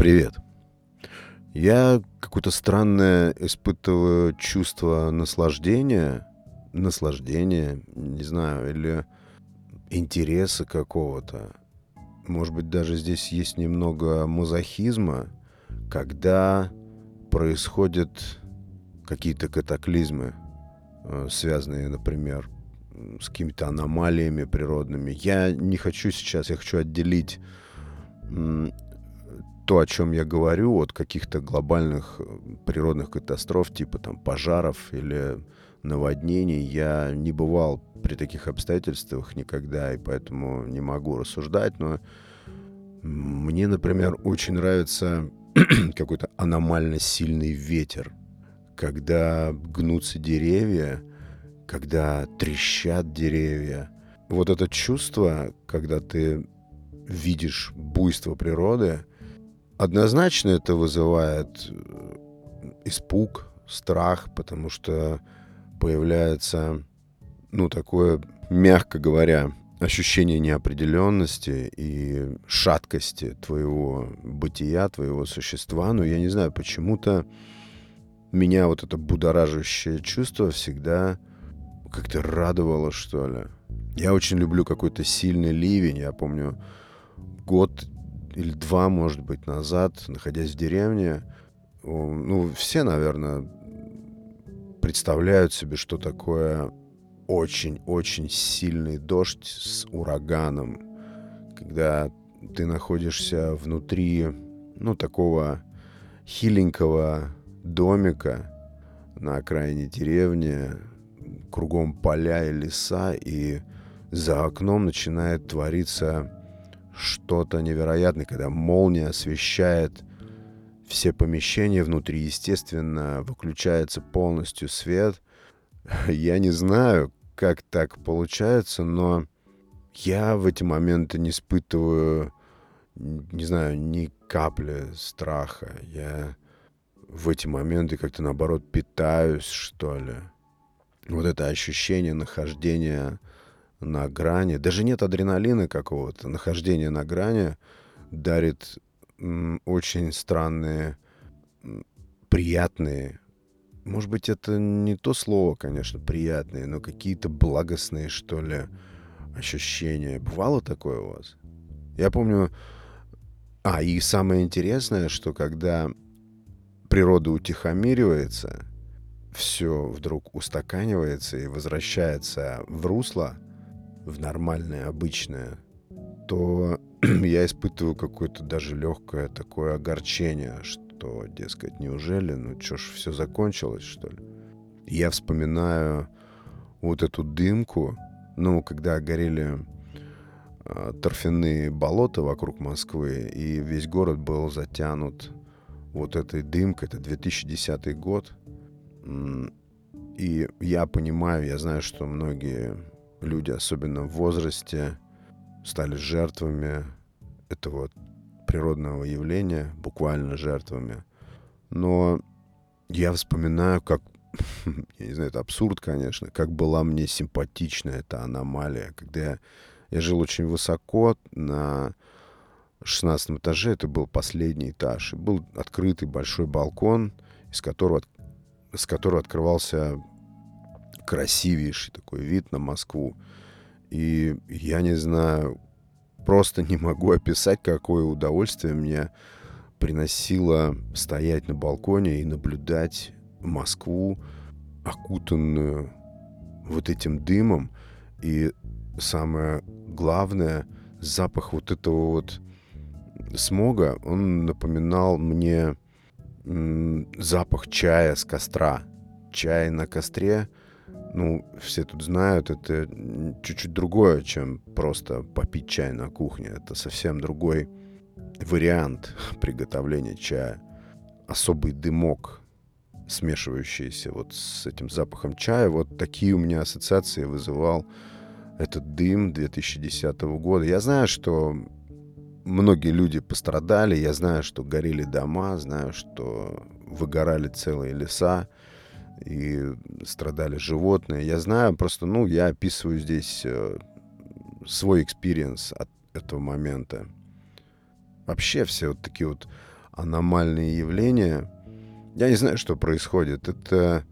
Привет. Я какое-то странное испытываю чувство наслаждения, наслаждения, не знаю, или интереса какого-то. Может быть, даже здесь есть немного мазохизма, когда происходят какие-то катаклизмы, э, связанные, например, с какими-то аномалиями природными. Я не хочу сейчас, я хочу отделить то, о чем я говорю, от каких-то глобальных э, природных катастроф, типа там пожаров или наводнений, я не бывал при таких обстоятельствах никогда, и поэтому не могу рассуждать, но мне, например, очень нравится какой-то аномально сильный ветер, когда гнутся деревья, когда трещат деревья. Вот это чувство, когда ты видишь буйство природы, однозначно это вызывает э, испуг, страх, потому что появляется, ну, такое, мягко говоря, ощущение неопределенности и шаткости твоего бытия, твоего существа. Но я не знаю, почему-то меня вот это будоражащее чувство всегда как-то радовало, что ли. Я очень люблю какой-то сильный ливень. Я помню год или два, может быть, назад, находясь в деревне, ну, все, наверное, представляют себе, что такое очень-очень сильный дождь с ураганом, когда ты находишься внутри, ну, такого хиленького домика на окраине деревни, кругом поля и леса, и за окном начинает твориться что-то невероятное, когда молния освещает все помещения внутри, естественно, выключается полностью свет. Я не знаю, как так получается, но я в эти моменты не испытываю, не знаю, ни капли страха. Я в эти моменты как-то наоборот питаюсь, что ли. Вот это ощущение нахождения на грани, даже нет адреналина какого-то, нахождение на грани дарит очень странные, приятные, может быть, это не то слово, конечно, приятные, но какие-то благостные, что ли, ощущения. Бывало такое у вас? Я помню... А, и самое интересное, что когда природа утихомиривается, все вдруг устаканивается и возвращается в русло, в нормальное, обычное, то я испытываю какое-то даже легкое такое огорчение, что, дескать, неужели, ну что ж, все закончилось, что ли? Я вспоминаю вот эту дымку, ну, когда горели э, торфяные болота вокруг Москвы, и весь город был затянут вот этой дымкой, это 2010 год. И я понимаю, я знаю, что многие люди, особенно в возрасте, стали жертвами этого природного явления, буквально жертвами. Но я вспоминаю, как, я не знаю, это абсурд, конечно, как была мне симпатична эта аномалия, когда я, я жил очень высоко на 16 этаже, это был последний этаж, и был открытый большой балкон, из которого, с которого открывался красивейший такой вид на Москву. И я не знаю, просто не могу описать, какое удовольствие мне приносило стоять на балконе и наблюдать Москву, окутанную вот этим дымом. И самое главное, запах вот этого вот смога, он напоминал мне запах чая с костра. Чай на костре ну, все тут знают, это чуть-чуть другое, чем просто попить чай на кухне. Это совсем другой вариант приготовления чая. Особый дымок, смешивающийся вот с этим запахом чая. Вот такие у меня ассоциации вызывал этот дым 2010 года. Я знаю, что многие люди пострадали, я знаю, что горели дома, знаю, что выгорали целые леса и страдали животные. Я знаю, просто, ну, я описываю здесь э, свой experience от этого момента. Вообще все вот такие вот аномальные явления. Я не знаю, что происходит. Это,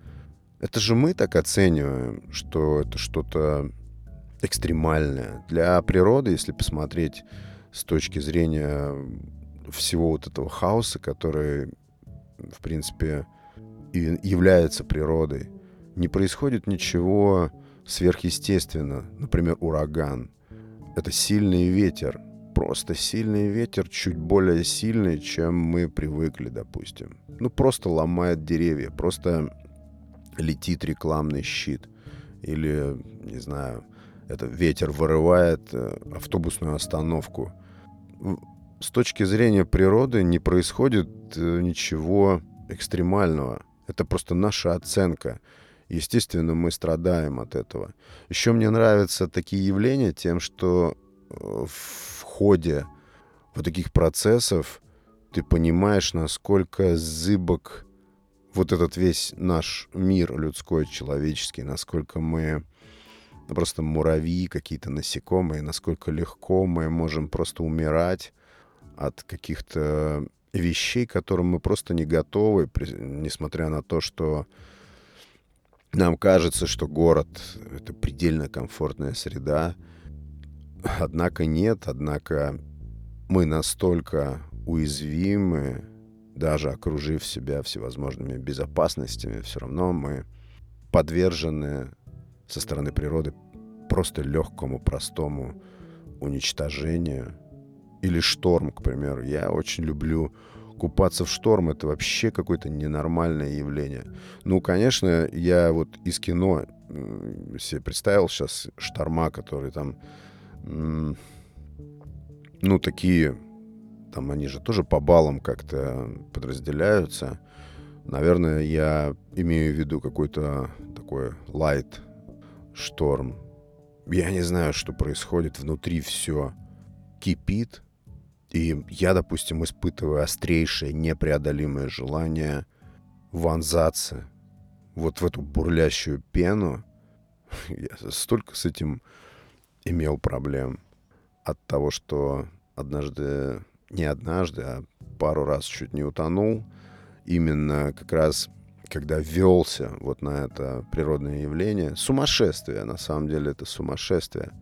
это же мы так оцениваем, что это что-то экстремальное. Для природы, если посмотреть с точки зрения всего вот этого хаоса, который, в принципе, является природой, не происходит ничего сверхъестественно. Например, ураган. Это сильный ветер. Просто сильный ветер, чуть более сильный, чем мы привыкли, допустим. Ну, просто ломает деревья, просто летит рекламный щит. Или, не знаю, это ветер вырывает э, автобусную остановку. С точки зрения природы не происходит э, ничего экстремального. Это просто наша оценка. Естественно, мы страдаем от этого. Еще мне нравятся такие явления тем, что э, в ходе вот таких процессов ты понимаешь, насколько зыбок вот этот весь наш мир людской, человеческий, насколько мы просто муравьи, какие-то насекомые, насколько легко мы можем просто умирать от каких-то вещей, к которым мы просто не готовы, несмотря на то, что нам кажется, что город — это предельно комфортная среда. Однако нет, однако мы настолько уязвимы, даже окружив себя всевозможными безопасностями, все равно мы подвержены со стороны природы просто легкому, простому уничтожению. Или шторм, к примеру. Я очень люблю купаться в шторм. Это вообще какое-то ненормальное явление. Ну, конечно, я вот из кино себе представил сейчас шторма, которые там, ну, такие, там они же тоже по баллам как-то подразделяются. Наверное, я имею в виду какой-то такой light шторм. Я не знаю, что происходит внутри, все кипит. И я, допустим, испытываю острейшее, непреодолимое желание вонзаться вот в эту бурлящую пену. Я столько с этим имел проблем от того, что однажды, не однажды, а пару раз чуть не утонул. Именно как раз когда велся вот на это природное явление, сумасшествие, на самом деле это сумасшествие.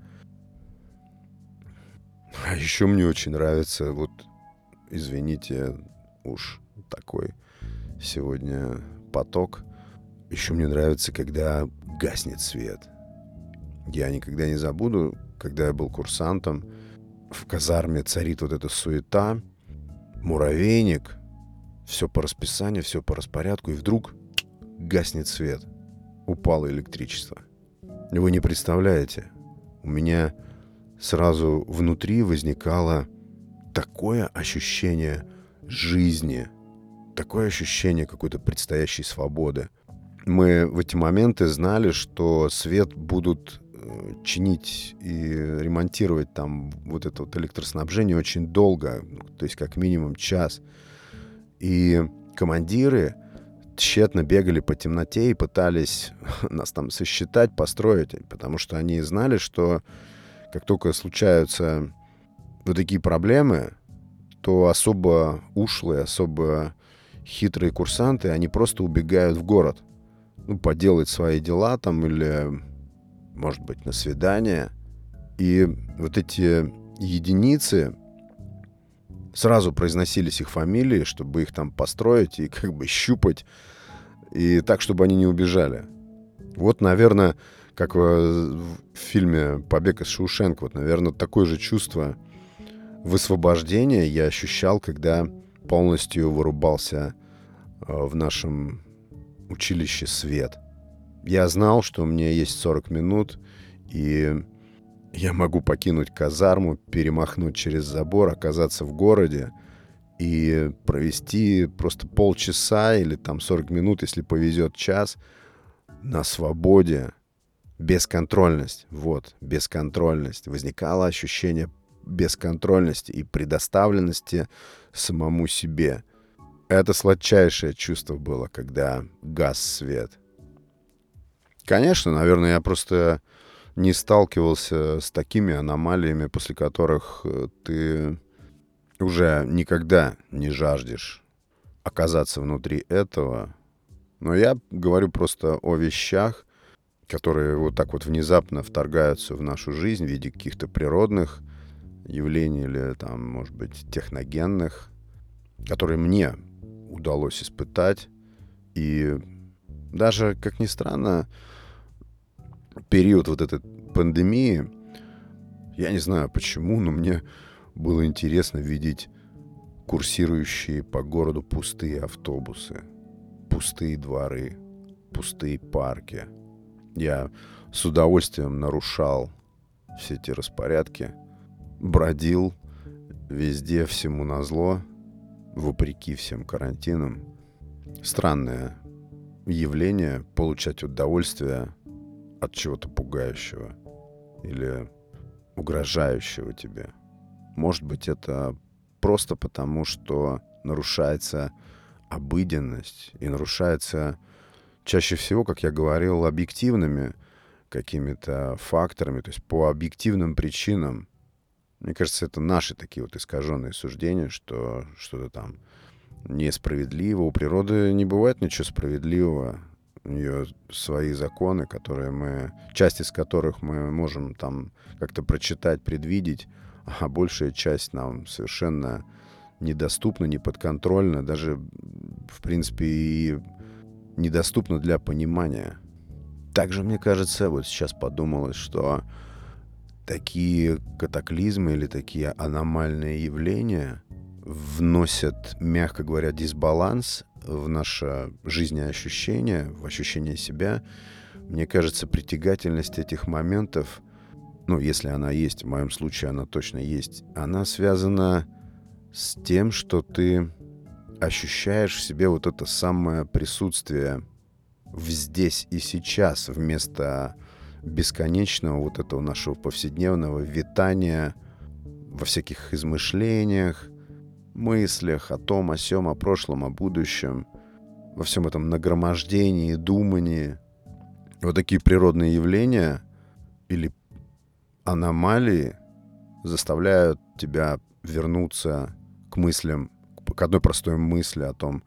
А еще мне очень нравится, вот, извините, уж такой сегодня поток. Еще мне нравится, когда гаснет свет. Я никогда не забуду, когда я был курсантом, в казарме царит вот эта суета, муравейник, все по расписанию, все по распорядку, и вдруг гаснет свет. Упало электричество. Вы не представляете, у меня сразу внутри возникало такое ощущение жизни, такое ощущение какой-то предстоящей свободы. Мы в эти моменты знали, что свет будут э, чинить и ремонтировать там вот это вот электроснабжение очень долго, то есть как минимум час. И командиры тщетно бегали по темноте и пытались нас там сосчитать, построить, потому что они знали, что как только случаются вот такие проблемы, то особо ушлые, особо хитрые курсанты, они просто убегают в город. Ну, поделать свои дела там или, может быть, на свидание. И вот эти единицы, сразу произносились их фамилии, чтобы их там построить и как бы щупать, и так, чтобы они не убежали. Вот, наверное, как в фильме «Побег из Шоушенка», вот, наверное, такое же чувство высвобождения я ощущал, когда полностью вырубался э, в нашем училище свет. Я знал, что у меня есть 40 минут, и я могу покинуть казарму, перемахнуть через забор, оказаться в городе и провести просто полчаса или там 40 минут, если повезет час, на свободе, бесконтрольность. Вот, бесконтрольность. Возникало ощущение бесконтрольности и предоставленности самому себе. Это сладчайшее чувство было, когда газ свет. Конечно, наверное, я просто не сталкивался с такими аномалиями, после которых э, ты уже никогда не жаждешь оказаться внутри этого. Но я говорю просто о вещах, которые вот так вот внезапно вторгаются в нашу жизнь в виде каких-то природных явлений или там, может быть, техногенных, которые мне удалось испытать. И даже, как ни странно, период вот этой пандемии, я не знаю почему, но мне было интересно видеть курсирующие по городу пустые автобусы, пустые дворы, пустые парки. Я с удовольствием нарушал все эти распорядки, бродил везде всему назло, вопреки всем карантинам. Странное явление получать удовольствие от чего-то пугающего или угрожающего тебе. Может быть, это просто потому, что нарушается обыденность и нарушается чаще всего, как я говорил, объективными какими-то факторами, то есть по объективным причинам. Мне кажется, это наши такие вот искаженные суждения, что что-то там несправедливо. У природы не бывает ничего справедливого. У нее свои законы, которые мы, часть из которых мы можем там как-то прочитать, предвидеть, а большая часть нам совершенно недоступна, неподконтрольна, даже, в принципе, и недоступна для понимания. Также, мне кажется, вот сейчас подумалось, что такие катаклизмы или такие аномальные явления вносят, мягко говоря, дисбаланс в наше жизнеощущение, в ощущение себя. Мне кажется, притягательность этих моментов ну, если она есть, в моем случае она точно есть, она связана с тем, что ты ощущаешь в себе вот это самое присутствие в здесь и сейчас вместо бесконечного вот этого нашего повседневного витания во всяких измышлениях, мыслях о том, о сем, о прошлом, о будущем, во всем этом нагромождении, думании. Вот такие природные явления или аномалии заставляют тебя вернуться к мыслям, к одной простой мысли о том,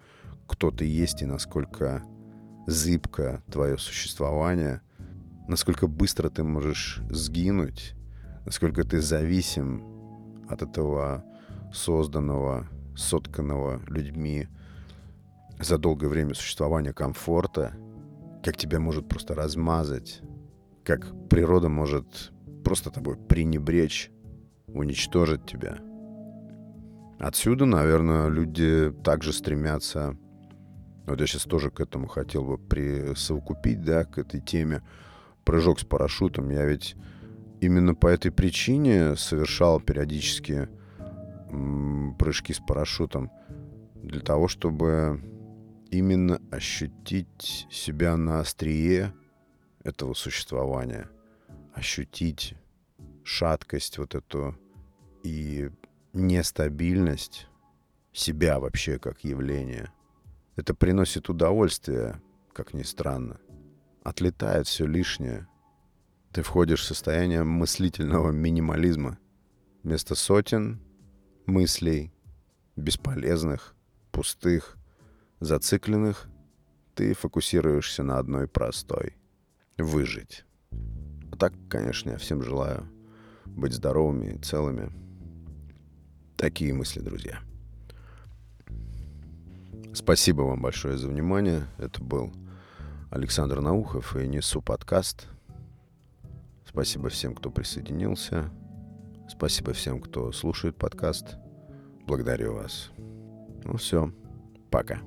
кто ты есть и насколько зыбко твое существование, насколько быстро ты можешь сгинуть, насколько ты зависим от этого созданного, сотканного людьми за долгое время существования комфорта, как тебя может просто размазать, как природа может просто тобой пренебречь, уничтожить тебя. Отсюда, наверное, люди также стремятся, вот я сейчас тоже к этому хотел бы присовокупить, да, к этой теме, прыжок с парашютом. Я ведь именно по этой причине совершал периодически прыжки с парашютом для того, чтобы именно ощутить себя на острие этого существования – ощутить шаткость вот эту и нестабильность себя вообще как явление. Это приносит удовольствие, как ни странно. Отлетает все лишнее. Ты входишь в состояние мыслительного минимализма. Вместо сотен мыслей, бесполезных, пустых, зацикленных, ты фокусируешься на одной простой — выжить так, конечно, я всем желаю быть здоровыми и целыми. Такие мысли, друзья. Спасибо вам большое за внимание. Это был Александр Наухов и Несу подкаст. Спасибо всем, кто присоединился. Спасибо всем, кто слушает подкаст. Благодарю вас. Ну все, пока.